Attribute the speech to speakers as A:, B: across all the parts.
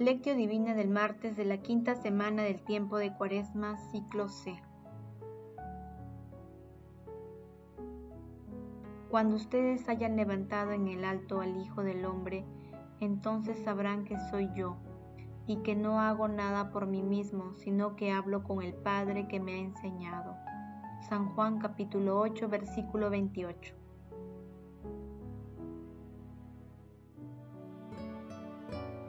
A: Lectio Divina del martes de la quinta semana del tiempo de Cuaresma, ciclo C. Cuando ustedes hayan levantado en el alto al Hijo del Hombre, entonces sabrán que soy yo, y que no hago nada por mí mismo, sino que hablo con el Padre que me ha enseñado. San Juan capítulo 8, versículo 28.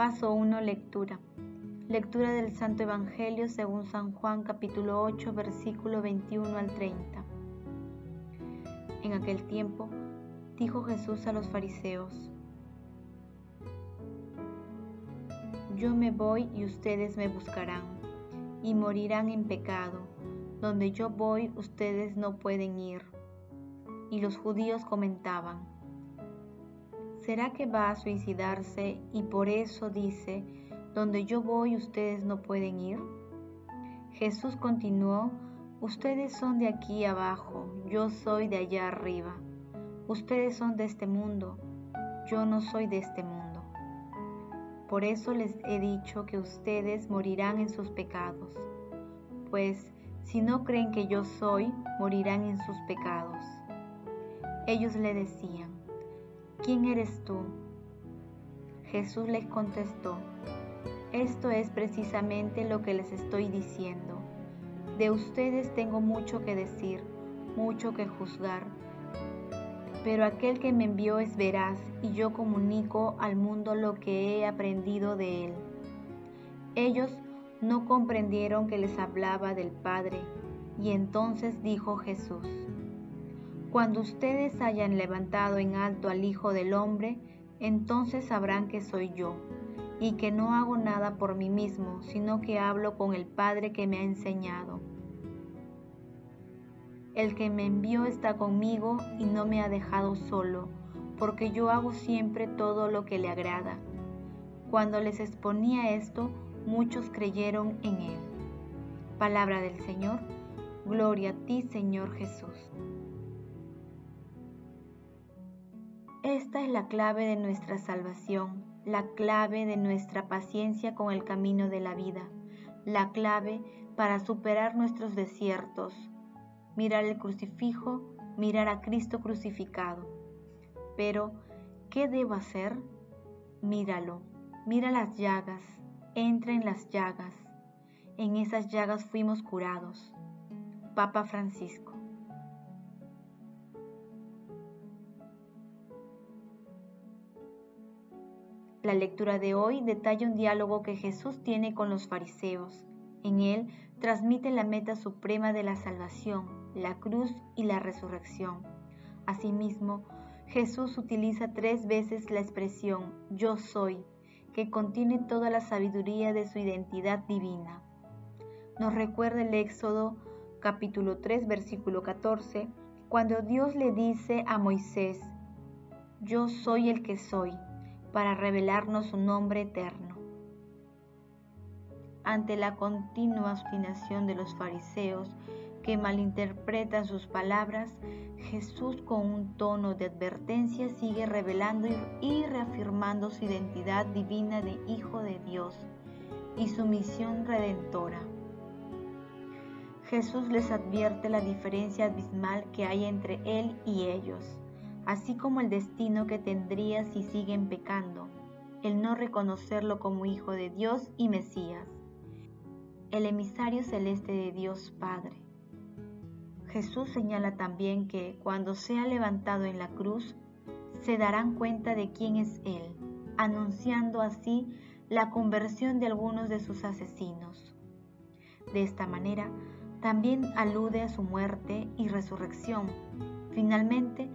A: Paso 1. Lectura. Lectura del Santo Evangelio según San Juan capítulo 8 versículo 21 al 30. En aquel tiempo dijo Jesús a los fariseos, Yo me voy y ustedes me buscarán, y morirán en pecado. Donde yo voy ustedes no pueden ir. Y los judíos comentaban, ¿Será que va a suicidarse y por eso dice, donde yo voy ustedes no pueden ir? Jesús continuó, ustedes son de aquí abajo, yo soy de allá arriba. Ustedes son de este mundo, yo no soy de este mundo. Por eso les he dicho que ustedes morirán en sus pecados, pues si no creen que yo soy, morirán en sus pecados. Ellos le decían, ¿quién eres tú? Jesús les contestó, esto es precisamente lo que les estoy diciendo. De ustedes tengo mucho que decir, mucho que juzgar, pero aquel que me envió es veraz y yo comunico al mundo lo que he aprendido de él. Ellos no comprendieron que les hablaba del Padre, y entonces dijo Jesús, cuando ustedes hayan levantado en alto al Hijo del Hombre, entonces sabrán que soy yo, y que no hago nada por mí mismo, sino que hablo con el Padre que me ha enseñado. El que me envió está conmigo y no me ha dejado solo, porque yo hago siempre todo lo que le agrada. Cuando les exponía esto, muchos creyeron en él. Palabra del Señor, gloria a ti Señor Jesús. Esta es la clave de nuestra salvación, la clave de nuestra paciencia con el camino de la vida, la clave para superar nuestros desiertos. Mirar el crucifijo, mirar a Cristo crucificado. Pero, ¿qué debo hacer? Míralo, mira las llagas, entra en las llagas. En esas llagas fuimos curados. Papa Francisco. La lectura de hoy detalla un diálogo que Jesús tiene con los fariseos. En él transmite la meta suprema de la salvación, la cruz y la resurrección. Asimismo, Jesús utiliza tres veces la expresión yo soy, que contiene toda la sabiduría de su identidad divina. Nos recuerda el Éxodo capítulo 3 versículo 14, cuando Dios le dice a Moisés, yo soy el que soy para revelarnos su nombre eterno. Ante la continua obstinación de los fariseos que malinterpretan sus palabras, Jesús con un tono de advertencia sigue revelando y reafirmando su identidad divina de Hijo de Dios y su misión redentora. Jesús les advierte la diferencia abismal que hay entre Él y ellos así como el destino que tendría si siguen pecando, el no reconocerlo como Hijo de Dios y Mesías, el emisario celeste de Dios Padre. Jesús señala también que cuando sea levantado en la cruz, se darán cuenta de quién es Él, anunciando así la conversión de algunos de sus asesinos. De esta manera, también alude a su muerte y resurrección. Finalmente,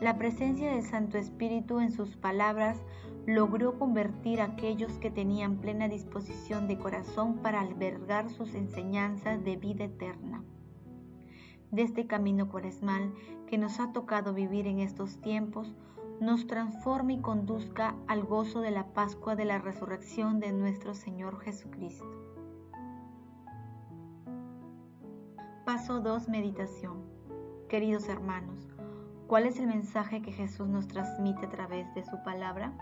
A: la presencia del Santo Espíritu en sus palabras logró convertir a aquellos que tenían plena disposición de corazón para albergar sus enseñanzas de vida eterna. De este camino cuaresmal que nos ha tocado vivir en estos tiempos, nos transforme y conduzca al gozo de la Pascua de la resurrección de nuestro Señor Jesucristo. Paso 2. Meditación. Queridos hermanos, ¿cuál es el mensaje que Jesús nos transmite a través de su palabra?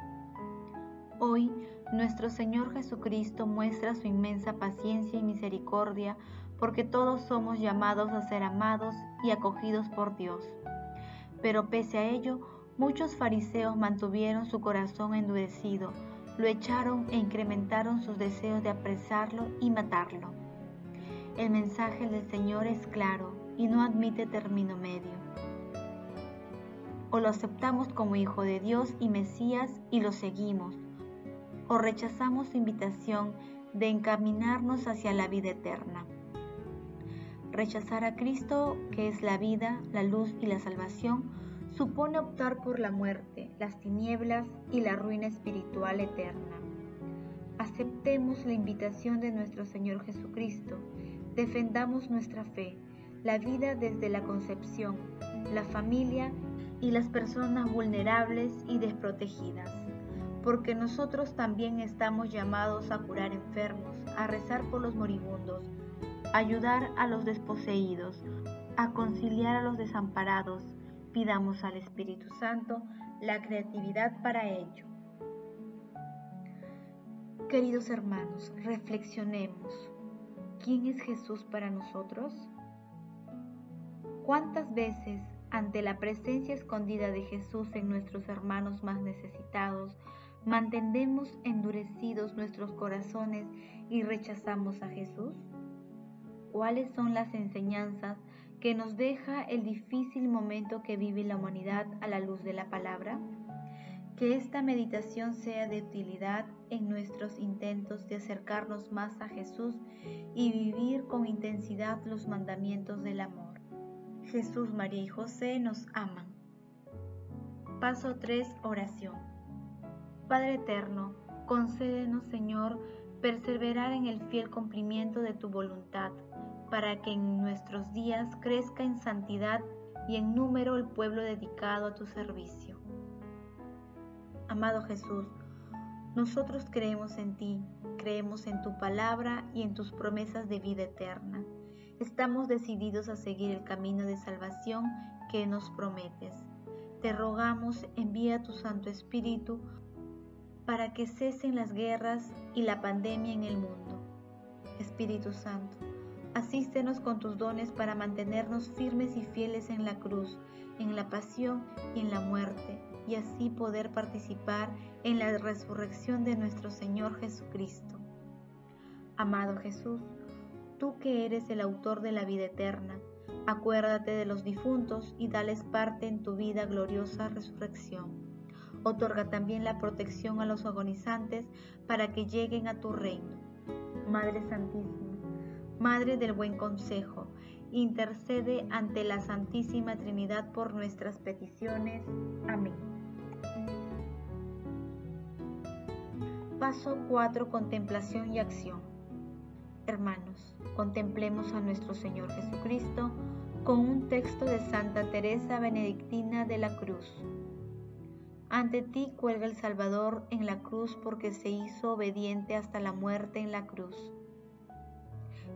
A: Hoy, nuestro Señor Jesucristo muestra su inmensa paciencia y misericordia porque todos somos llamados a ser amados y acogidos por Dios. Pero pese a ello, muchos fariseos mantuvieron su corazón endurecido, lo echaron e incrementaron sus deseos de apresarlo y matarlo. El mensaje del Señor es claro y no admite término medio. O lo aceptamos como Hijo de Dios y Mesías y lo seguimos, o rechazamos su invitación de encaminarnos hacia la vida eterna. Rechazar a Cristo, que es la vida, la luz y la salvación, supone optar por la muerte, las tinieblas y la ruina espiritual eterna. Aceptemos la invitación de nuestro Señor Jesucristo Defendamos nuestra fe, la vida desde la concepción, la familia y las personas vulnerables y desprotegidas, porque nosotros también estamos llamados a curar enfermos, a rezar por los moribundos, a ayudar a los desposeídos, a conciliar a los desamparados. Pidamos al Espíritu Santo la creatividad para ello. Queridos hermanos, reflexionemos. ¿Quién es Jesús para nosotros? ¿Cuántas veces ante la presencia escondida de Jesús en nuestros hermanos más necesitados, mantendemos endurecidos nuestros corazones y rechazamos a Jesús? ¿Cuáles son las enseñanzas que nos deja el difícil momento que vive la humanidad a la luz de la palabra? Que esta meditación sea de utilidad en nuestros intentos de acercarnos más a Jesús y vivir con intensidad los mandamientos del amor. Jesús, María y José nos aman. Paso 3. Oración. Padre Eterno, concédenos, Señor, perseverar en el fiel cumplimiento de tu voluntad, para que en nuestros días crezca en santidad y en número el pueblo dedicado a tu servicio. Amado Jesús, nosotros creemos en ti, creemos en tu palabra y en tus promesas de vida eterna. Estamos decididos a seguir el camino de salvación que nos prometes. Te rogamos, envía tu Santo Espíritu para que cesen las guerras y la pandemia en el mundo. Espíritu Santo, asístenos con tus dones para mantenernos firmes y fieles en la cruz, en la pasión y en la muerte y así poder participar en la resurrección de nuestro Señor Jesucristo. Amado Jesús, tú que eres el autor de la vida eterna, acuérdate de los difuntos y dales parte en tu vida gloriosa resurrección. Otorga también la protección a los agonizantes para que lleguen a tu reino. Madre Santísima, Madre del Buen Consejo, intercede ante la Santísima Trinidad por nuestras peticiones. Amén. Paso 4. Contemplación y acción. Hermanos, contemplemos a nuestro Señor Jesucristo con un texto de Santa Teresa Benedictina de la Cruz. Ante ti cuelga el Salvador en la cruz porque se hizo obediente hasta la muerte en la cruz.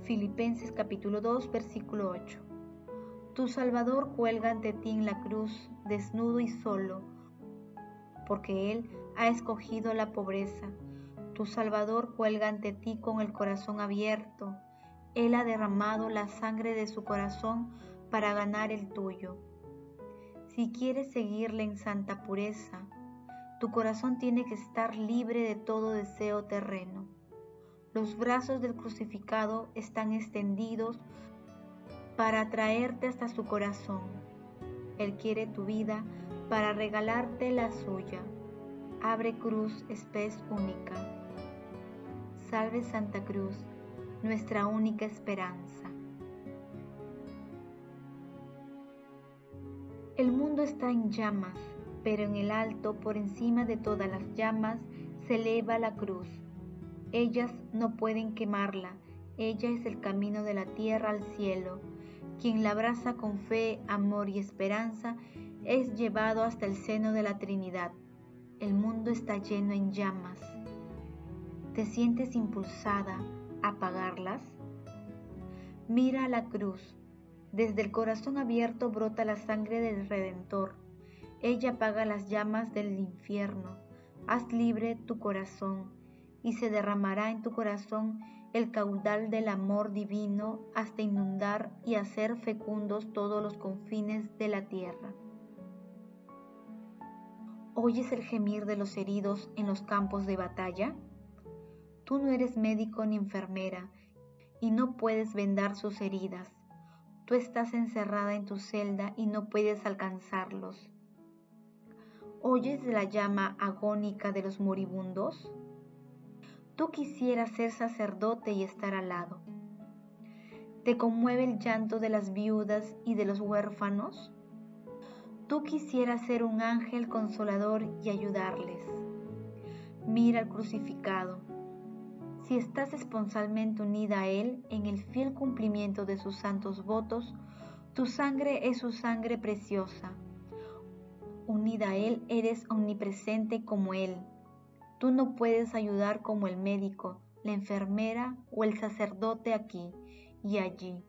A: Filipenses capítulo 2 versículo 8. Tu Salvador cuelga ante ti en la cruz, desnudo y solo, porque Él ha escogido la pobreza tu Salvador cuelga ante ti con el corazón abierto. Él ha derramado la sangre de su corazón para ganar el tuyo. Si quieres seguirle en santa pureza, tu corazón tiene que estar libre de todo deseo terreno. Los brazos del crucificado están extendidos para atraerte hasta su corazón. Él quiere tu vida para regalarte la suya. Abre cruz, espes única. Salve Santa Cruz, nuestra única esperanza. El mundo está en llamas, pero en el alto, por encima de todas las llamas, se eleva la cruz. Ellas no pueden quemarla, ella es el camino de la tierra al cielo. Quien la abraza con fe, amor y esperanza es llevado hasta el seno de la Trinidad. El mundo está lleno en llamas. ¿Te sientes impulsada apagarlas? Mira la cruz. Desde el corazón abierto brota la sangre del Redentor. Ella apaga las llamas del infierno. Haz libre tu corazón y se derramará en tu corazón el caudal del amor divino hasta inundar y hacer fecundos todos los confines de la tierra. ¿Oyes el gemir de los heridos en los campos de batalla? Tú no eres médico ni enfermera y no puedes vendar sus heridas. Tú estás encerrada en tu celda y no puedes alcanzarlos. ¿Oyes la llama agónica de los moribundos? Tú quisieras ser sacerdote y estar al lado. ¿Te conmueve el llanto de las viudas y de los huérfanos? Tú quisieras ser un ángel consolador y ayudarles. Mira al crucificado. Si estás esponsalmente unida a Él en el fiel cumplimiento de sus santos votos, tu sangre es su sangre preciosa. Unida a Él eres omnipresente como Él Tú no puedes ayudar como el médico, la enfermera o el sacerdote aquí y allí.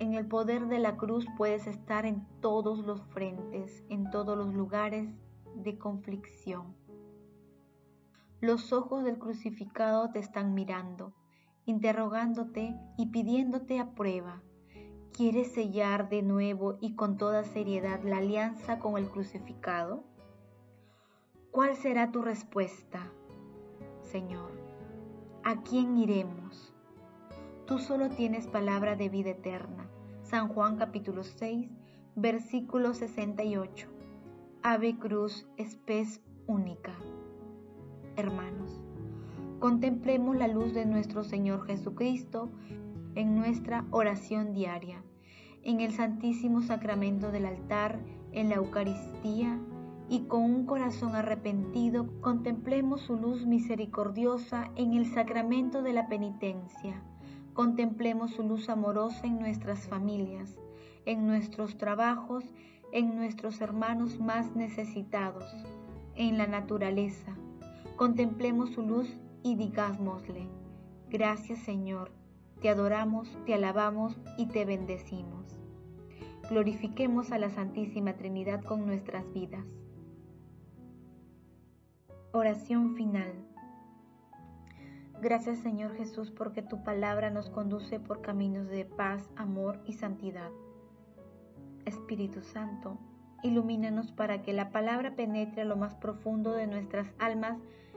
A: En el poder de la cruz puedes estar en todos los frentes, en todos los lugares de conflicción. Los ojos del crucificado te están mirando, interrogándote y pidiéndote a prueba. ¿Quieres sellar de nuevo y con toda seriedad la alianza con el crucificado? ¿Cuál será tu respuesta, Señor? ¿A quién iremos? Tú solo tienes palabra de vida eterna. San Juan capítulo 6, versículo 68. Ave cruz espes única. Hermanos, contemplemos la luz de nuestro Señor Jesucristo en nuestra oración diaria, en el Santísimo Sacramento del altar, en la Eucaristía y con un corazón arrepentido contemplemos su luz misericordiosa en el sacramento de la penitencia. Contemplemos su luz amorosa en nuestras familias, en nuestros trabajos, en nuestros hermanos más necesitados, en la naturaleza. Contemplemos su luz y digámosle, gracias Señor, te adoramos, te alabamos y te bendecimos. Glorifiquemos a la Santísima Trinidad con nuestras vidas. Oración final. Gracias Señor Jesús porque tu palabra nos conduce por caminos de paz, amor y santidad. Espíritu Santo, ilumínanos para que la palabra penetre a lo más profundo de nuestras almas